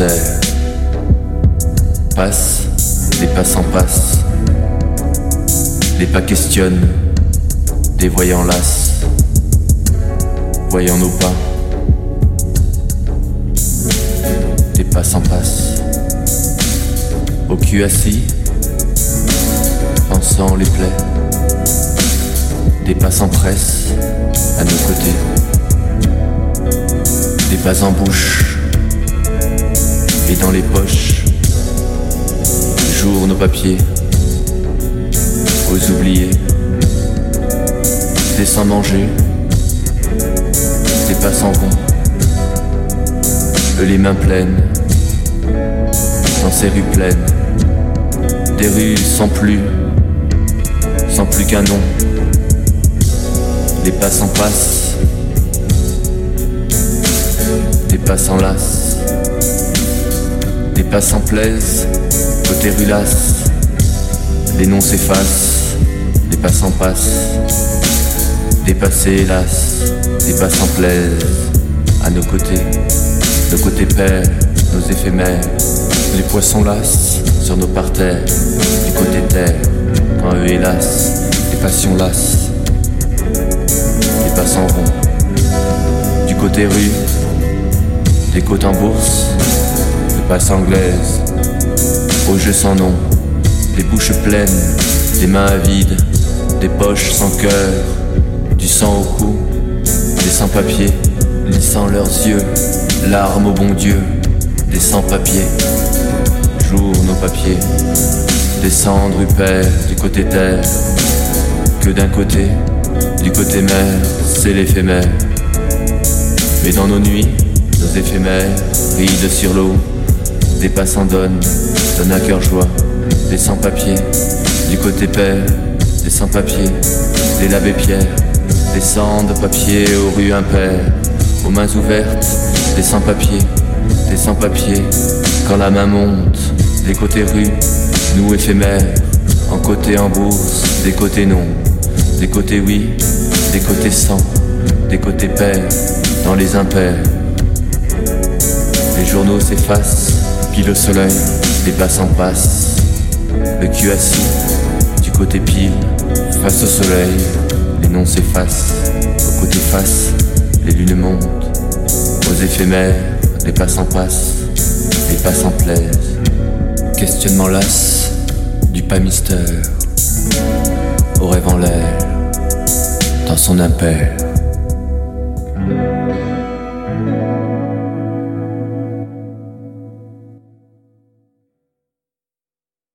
terre. Passe, les passants passent. Les pas questionnent, des voyants las, Voyant nos pas. Les passants passent. Au cul assis, pensant les plaies. Des pas passants pressent à nos côtés. Des pas en bouche et dans les poches, jour nos papiers, aux oubliés, des sans manger, des passants ronds, les mains pleines, dans ces rues pleines, des rues sans plus, sans plus qu'un nom, des passants passent, des passants lassent, passants plaisent, côté rulasse, les noms s'effacent, les passants passent, des passés hélas, des passants plaisent, à nos côtés, nos côtés pères, nos éphémères, les poissons lassent sur nos parterres, du côté terre, quand eux hélas, les passions lasses, les passants ronds, du côté rue, des côtes en bourse, de passes anglaises, aux jeux sans nom, des bouches pleines, des mains avides, des poches sans cœur, du sang au cou, des sans-papiers, lissant leurs yeux, larmes au bon Dieu, des sans-papiers, jour nos papiers, descendre père du côté terre, que d'un côté, du côté mer, c'est l'éphémère. Mais dans nos nuits, nos éphémères, rides sur l'eau, des passants donnent, donnent à cœur joie, des sans-papiers, du côté père, des sans-papiers, des lavés pierres, des sans-papiers aux rues impaires, aux mains ouvertes, des sans-papiers, des sans-papiers, quand la main monte, des côtés rues, nous éphémères, en côté en bourse, des côtés non, des côtés oui, des côtés sans, des côtés pères, dans les impairs. Les journaux s'effacent, puis le soleil, les passants passent, le cul assis, du côté pile, face au soleil, les noms s'effacent, au côté face, les lunes montent, aux éphémères, les passants passent, les passants plaisent. Questionnement las, du pas mystère, au rêve en l'air, dans son impair.